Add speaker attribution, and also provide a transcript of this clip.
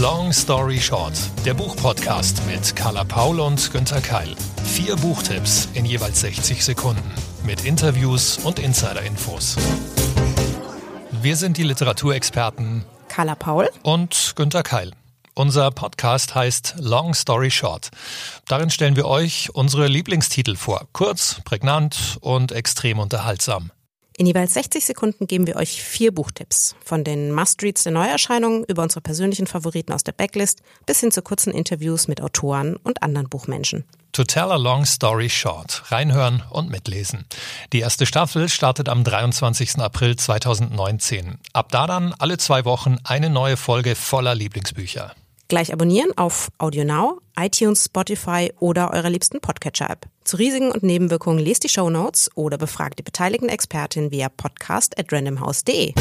Speaker 1: Long Story Short, der Buchpodcast mit Carla Paul und Günter Keil. Vier Buchtipps in jeweils 60 Sekunden mit Interviews und Insider-Infos. Wir sind die Literaturexperten
Speaker 2: Carla Paul
Speaker 1: und Günter Keil. Unser Podcast heißt Long Story Short. Darin stellen wir euch unsere Lieblingstitel vor. Kurz, prägnant und extrem unterhaltsam.
Speaker 2: In jeweils 60 Sekunden geben wir euch vier Buchtipps. Von den Must-Reads der Neuerscheinungen über unsere persönlichen Favoriten aus der Backlist bis hin zu kurzen Interviews mit Autoren und anderen Buchmenschen.
Speaker 1: To tell a long story short. Reinhören und mitlesen. Die erste Staffel startet am 23. April 2019. Ab da dann alle zwei Wochen eine neue Folge voller Lieblingsbücher.
Speaker 2: Gleich abonnieren auf AudioNow, iTunes, Spotify oder eurer liebsten Podcatcher-App. Zu Risiken und Nebenwirkungen lest die Show Notes oder befragt die beteiligten Expertin via podcast at randomhouse.de.